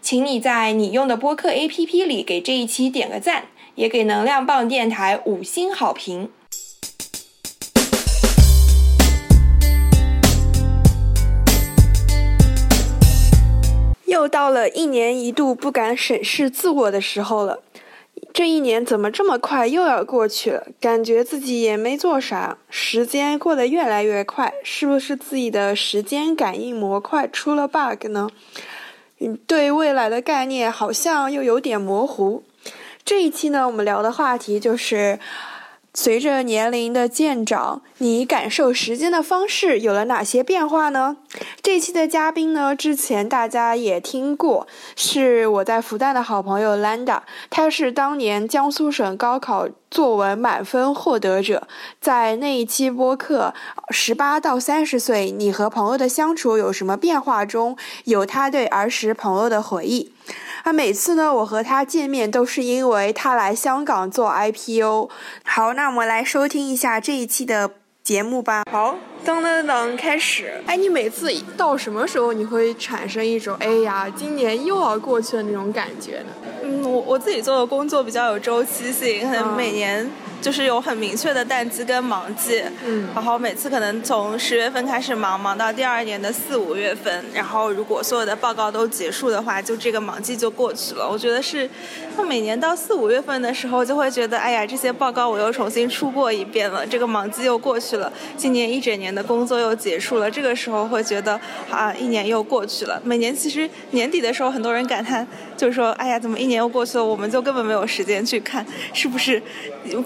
请你在你用的播客 APP 里给这一期点个赞，也给能量棒电台五星好评。又到了一年一度不敢审视自我的时候了。这一年怎么这么快又要过去了？感觉自己也没做啥，时间过得越来越快，是不是自己的时间感应模块出了 bug 呢？对未来的概念好像又有点模糊。这一期呢，我们聊的话题就是。随着年龄的渐长，你感受时间的方式有了哪些变化呢？这期的嘉宾呢，之前大家也听过，是我在复旦的好朋友 Landa，她是当年江苏省高考作文满分获得者，在那一期播客《十八到三十岁，你和朋友的相处有什么变化》中，有他对儿时朋友的回忆。啊每次呢，我和他见面都是因为他来香港做 IPO。好，那我们来收听一下这一期的节目吧。好，噔噔噔，开始。哎，你每次到什么时候你会产生一种哎呀，今年又要过去的那种感觉呢？嗯，我我自己做的工作比较有周期性，可能每年。就是有很明确的淡季跟忙季，嗯，然后每次可能从十月份开始忙，忙到第二年的四五月份，然后如果所有的报告都结束的话，就这个忙季就过去了。我觉得是，那每年到四五月份的时候，就会觉得，哎呀，这些报告我又重新出过一遍了，这个忙季又过去了，今年一整年的工作又结束了，这个时候会觉得，啊，一年又过去了。每年其实年底的时候，很多人感叹，就是说，哎呀，怎么一年又过去了，我们就根本没有时间去看，是不是，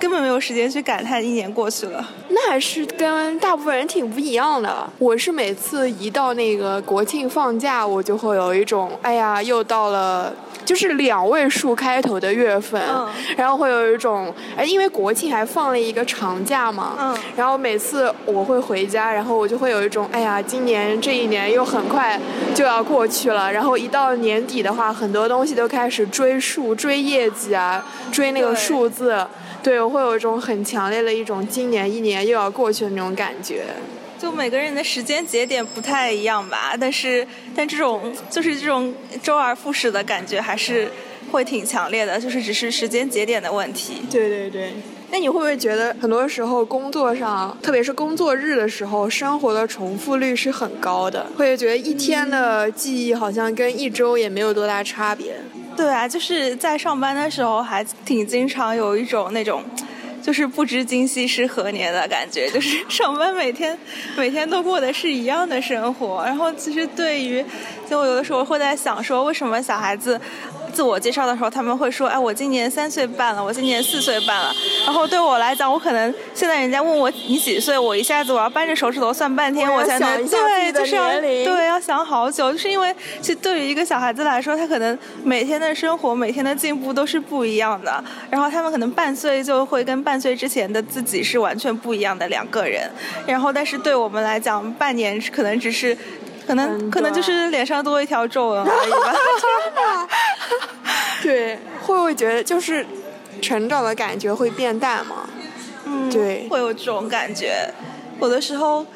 根本。没有时间去感叹一年过去了，那还是跟大部分人挺不一样的。我是每次一到那个国庆放假，我就会有一种，哎呀，又到了。就是两位数开头的月份，然后会有一种，哎，因为国庆还放了一个长假嘛，嗯然后每次我会回家，然后我就会有一种，哎呀，今年这一年又很快就要过去了，然后一到年底的话，很多东西都开始追数、追业绩啊，追那个数字，对我会有一种很强烈的一种今年一年又要过去的那种感觉。就每个人的时间节点不太一样吧，但是但这种就是这种周而复始的感觉还是会挺强烈的，就是只是时间节点的问题。对对对。那你会不会觉得很多时候工作上，特别是工作日的时候，生活的重复率是很高的？会觉得一天的记忆好像跟一周也没有多大差别？对啊，就是在上班的时候还挺经常有一种那种。就是不知今夕是何年的感觉，就是 上班每天每天都过的是一样的生活，然后其实对于，就有的时候会在想说，为什么小孩子。自我介绍的时候，他们会说：“哎，我今年三岁半了，我今年四岁半了。”然后对我来讲，我可能现在人家问我你几岁，我一下子我要扳着手指头算半天，我才能对，就是要对要想好久，就是因为其实对于一个小孩子来说，他可能每天的生活、每天的进步都是不一样的。然后他们可能半岁就会跟半岁之前的自己是完全不一样的两个人。然后，但是对我们来讲，半年可能只是。可能可能就是脸上多一条皱纹而已吧。对，会不会觉得就是成长的感觉会变淡吗？嗯，对，会有这种感觉。有的时候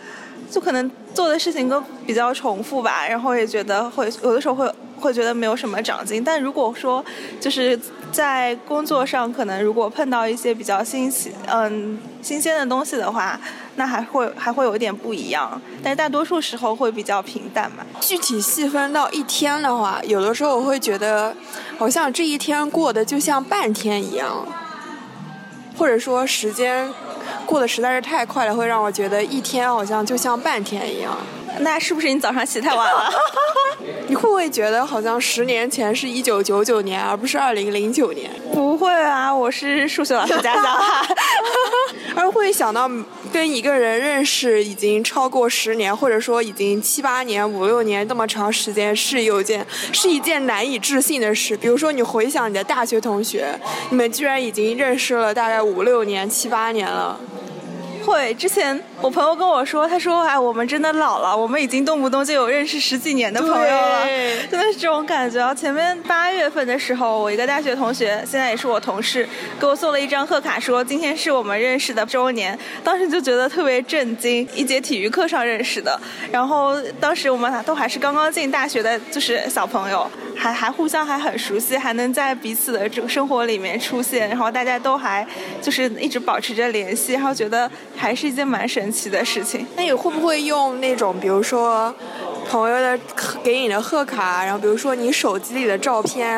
就可能做的事情都比较重复吧，然后也觉得会有的时候会会觉得没有什么长进。但如果说就是在工作上，可能如果碰到一些比较新奇嗯新鲜的东西的话。那还会还会有一点不一样，但是大多数时候会比较平淡嘛。具体细分到一天的话，有的时候我会觉得，好像这一天过得就像半天一样，或者说时间过得实在是太快了，会让我觉得一天好像就像半天一样。那是不是你早上起太晚了？你会不会觉得好像十年前是一九九九年，而不是二零零九年？不会啊，我是数学老师家小孩。而会想到跟一个人认识已经超过十年，或者说已经七八年、五六年这么长时间，是有件是一件难以置信的事。比如说，你回想你的大学同学，你们居然已经认识了大概五六年、七八年了。会，之前我朋友跟我说，他说：“哎，我们真的老了，我们已经动不动就有认识十几年的朋友了，真的是这种感觉。”前面八月份的时候，我一个大学同学，现在也是我同事，给我送了一张贺卡，说今天是我们认识的周年。当时就觉得特别震惊，一节体育课上认识的，然后当时我们俩都还是刚刚进大学的，就是小朋友，还还互相还很熟悉，还能在彼此的这个生活里面出现，然后大家都还就是一直保持着联系，然后觉得。还是一件蛮神奇的事情。那你会不会用那种，比如说朋友的给你的贺卡，然后比如说你手机里的照片，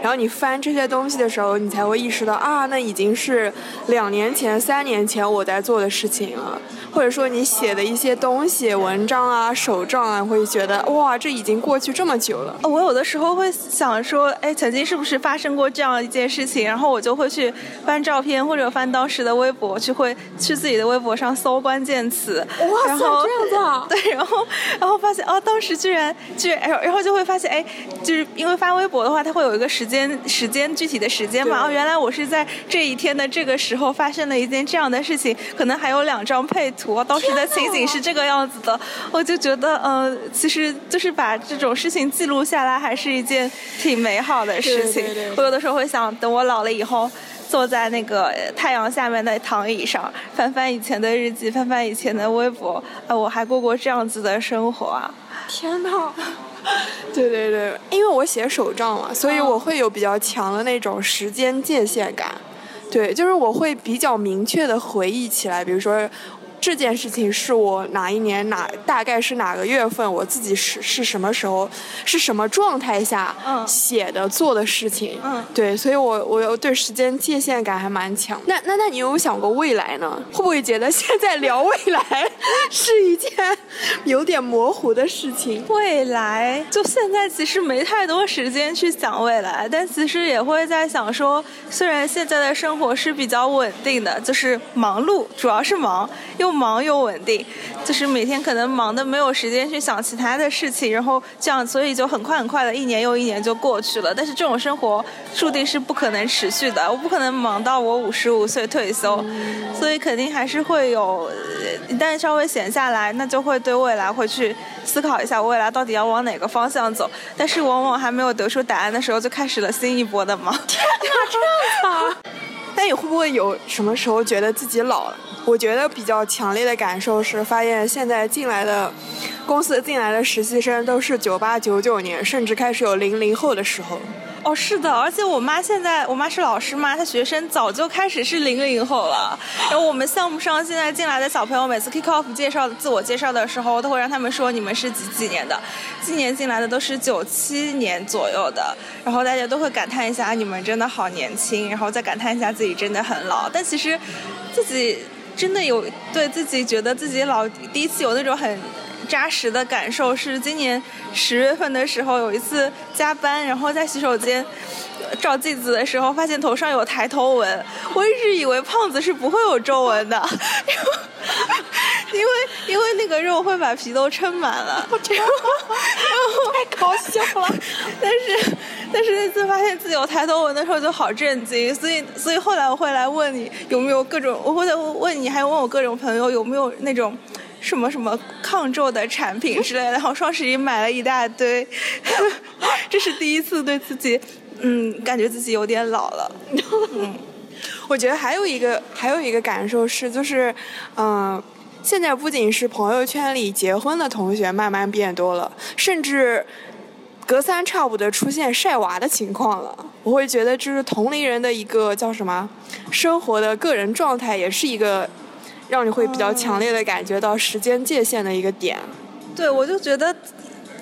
然后你翻这些东西的时候，你才会意识到啊，那已经是两年前、三年前我在做的事情了。或者说你写的一些东西、文章啊、手账啊，会觉得哇，这已经过去这么久了。我有的时候会想说，哎，曾经是不是发生过这样一件事情？然后我就会去翻照片或者翻当时的微博，去会去自己的微博上搜关键词。哇塞，这样子啊。对，然后然后发现哦，当时居然居然，然后就会发现，哎，就是因为发微博的话，它会有一个时间时间具体的时间嘛。哦，原来我是在这一天的这个时候发生了一件这样的事情，可能还有两张配。图当时的情景是这个样子的，我就觉得，嗯，其实就是把这种事情记录下来，还是一件挺美好的事情。我有的时候会想，等我老了以后，坐在那个太阳下面的躺椅上，翻翻以前的日记，翻翻以前的微博，啊，我还过过这样子的生活啊！天哪！对对对，因为我写手账嘛，所以我会有比较强的那种时间界限感。对，就是我会比较明确的回忆起来，比如说。这件事情是我哪一年哪大概是哪个月份，我自己是是什么时候是什么状态下写的做的事情，嗯对，所以我我对时间界限感还蛮强。那那那你有想过未来呢？会不会觉得现在聊未来 是一件有点模糊的事情？未来就现在其实没太多时间去想未来，但其实也会在想说，虽然现在的生活是比较稳定的，就是忙碌，主要是忙又。又忙又稳定，就是每天可能忙的没有时间去想其他的事情，然后这样，所以就很快很快的一年又一年就过去了。但是这种生活注定是不可能持续的，我不可能忙到我五十五岁退休，所以肯定还是会有，一旦稍微闲下来，那就会对未来会去思考一下未来到底要往哪个方向走。但是往往还没有得出答案的时候，就开始了新一波的忙。天哪，这样子！那你会不会有什么时候觉得自己老了？我觉得比较强烈的感受是，发现现在进来的公司进来的实习生都是九八九九年，甚至开始有零零后的时候。哦，是的，而且我妈现在，我妈是老师嘛，她学生早就开始是零零后了。然后我们项目上现在进来的小朋友，每次 kick off 介绍自我介绍的时候，都会让他们说你们是几几年的。今年进来的都是九七年左右的，然后大家都会感叹一下你们真的好年轻，然后再感叹一下自己真的很老。但其实自己。真的有对自己觉得自己老，第一次有那种很扎实的感受，是今年十月份的时候，有一次加班，然后在洗手间照镜子的时候，发现头上有抬头纹。我一直以为胖子是不会有皱纹的，因为因为那个肉会把皮都撑满了。太搞笑了，但是。但是那次发现自己有抬头纹的时候就好震惊，所以所以后来我会来问你有没有各种，我会再问你，还有问我各种朋友有没有那种什么什么抗皱的产品之类的。然后双十一买了一大堆，这是第一次对自己，嗯，感觉自己有点老了。嗯，我觉得还有一个还有一个感受是，就是嗯，现在不仅是朋友圈里结婚的同学慢慢变多了，甚至。隔三差五的出现晒娃的情况了，我会觉得就是同龄人的一个叫什么，生活的个人状态，也是一个让你会比较强烈的感觉到时间界限的一个点。对，我就觉得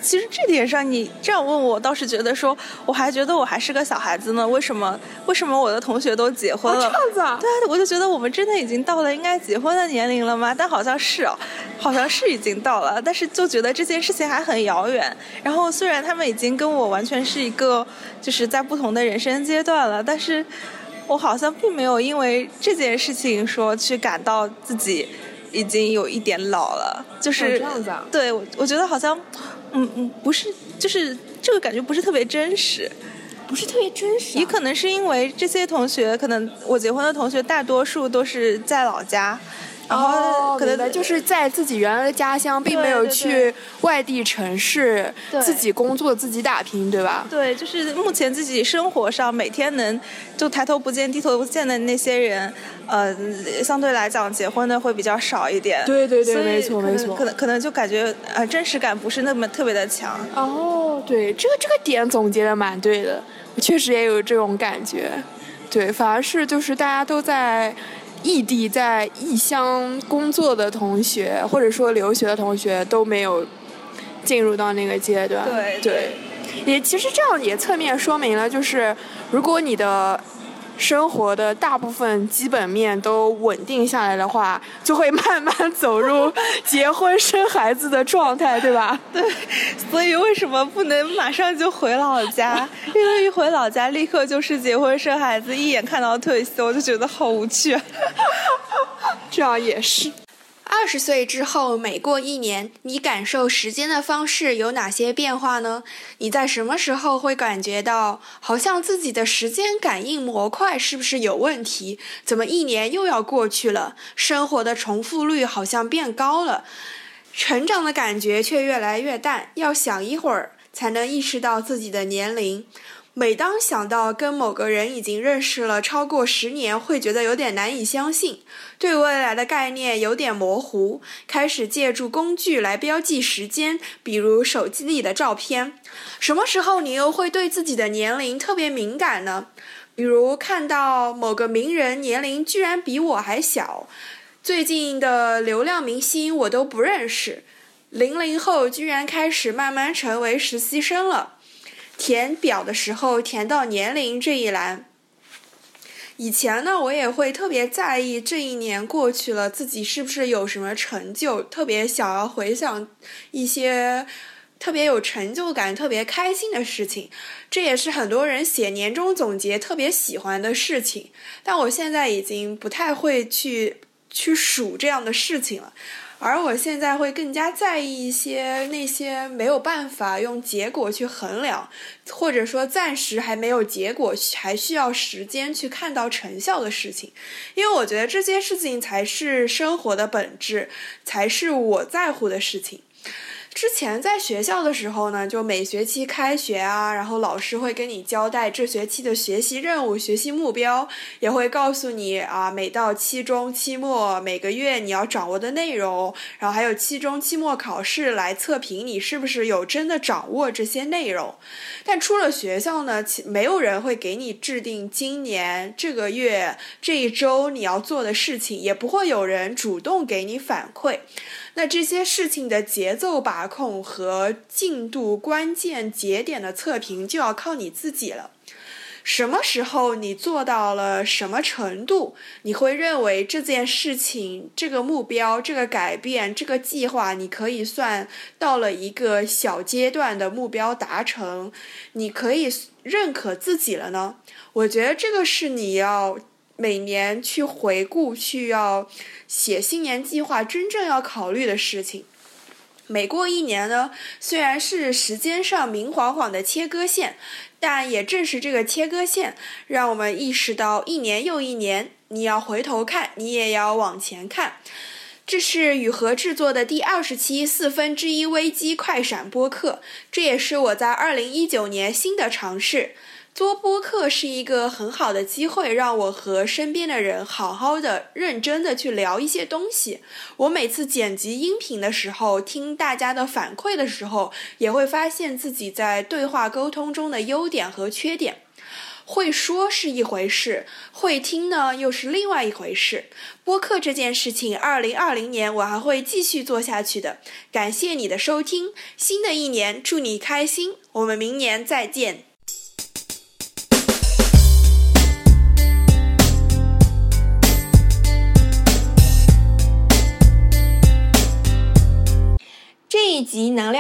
其实这点上，你这样问我，倒是觉得说，我还觉得我还是个小孩子呢。为什么？为什么我的同学都结婚了？这样子啊？对啊，我就觉得我们真的已经到了应该结婚的年龄了吗？但好像是哦，好像是已经到了，但是就觉得这件事情还很遥远。然后虽然他们已经跟我完全是一个，就是在不同的人生阶段了，但是我好像并没有因为这件事情说去感到自己已经有一点老了。就是这样子啊？对，我我觉得好像。嗯嗯，不是，就是这个感觉不是特别真实，不是特别真实。也可能是因为这些同学，可能我结婚的同学大多数都是在老家。然后可能就是在自己原来的家乡，并没有去外地城市自己工作、自己打拼，对吧？对，就是目前自己生活上每天能就抬头不见低头不见的那些人，呃，相对来讲结婚的会比较少一点。对对对，没错没错。可能可能就感觉呃真实感不是那么特别的强。哦，对，这个这个点总结的蛮对的，我确实也有这种感觉。对，反而是就是大家都在。异地在异乡工作的同学，或者说留学的同学都没有进入到那个阶段。对对，也其实这样也侧面说明了，就是如果你的。生活的大部分基本面都稳定下来的话，就会慢慢走入结婚生孩子的状态，对吧？对，所以为什么不能马上就回老家？因为一回老家，立刻就是结婚生孩子，一眼看到退休，就觉得好无趣。这样也是。二十岁之后，每过一年，你感受时间的方式有哪些变化呢？你在什么时候会感觉到好像自己的时间感应模块是不是有问题？怎么一年又要过去了？生活的重复率好像变高了，成长的感觉却越来越淡。要想一会儿才能意识到自己的年龄。每当想到跟某个人已经认识了超过十年，会觉得有点难以相信，对未来的概念有点模糊，开始借助工具来标记时间，比如手机里的照片。什么时候你又会对自己的年龄特别敏感呢？比如看到某个名人年龄居然比我还小，最近的流量明星我都不认识，零零后居然开始慢慢成为实习生了。填表的时候填到年龄这一栏，以前呢我也会特别在意这一年过去了自己是不是有什么成就，特别想要回想一些特别有成就感、特别开心的事情，这也是很多人写年终总结特别喜欢的事情。但我现在已经不太会去去数这样的事情了。而我现在会更加在意一些那些没有办法用结果去衡量，或者说暂时还没有结果，还需要时间去看到成效的事情，因为我觉得这些事情才是生活的本质，才是我在乎的事情。之前在学校的时候呢，就每学期开学啊，然后老师会跟你交代这学期的学习任务、学习目标，也会告诉你啊，每到期中、期末，每个月你要掌握的内容，然后还有期中、期末考试来测评你是不是有真的掌握这些内容。但出了学校呢，其没有人会给你制定今年这个月这一周你要做的事情，也不会有人主动给你反馈。那这些事情的节奏把控和进度关键节点的测评就要靠你自己了。什么时候你做到了什么程度，你会认为这件事情、这个目标、这个改变、这个计划，你可以算到了一个小阶段的目标达成，你可以认可自己了呢？我觉得这个是你要。每年去回顾，去要写新年计划，真正要考虑的事情。每过一年呢，虽然是时间上明晃晃的切割线，但也正是这个切割线，让我们意识到一年又一年，你要回头看，你也要往前看。这是雨禾制作的第二十期四分之一危机快闪播客，这也是我在二零一九年新的尝试。做播客是一个很好的机会，让我和身边的人好好的、认真的去聊一些东西。我每次剪辑音频的时候，听大家的反馈的时候，也会发现自己在对话沟通中的优点和缺点。会说是一回事，会听呢又是另外一回事。播客这件事情，二零二零年我还会继续做下去的。感谢你的收听，新的一年祝你开心，我们明年再见。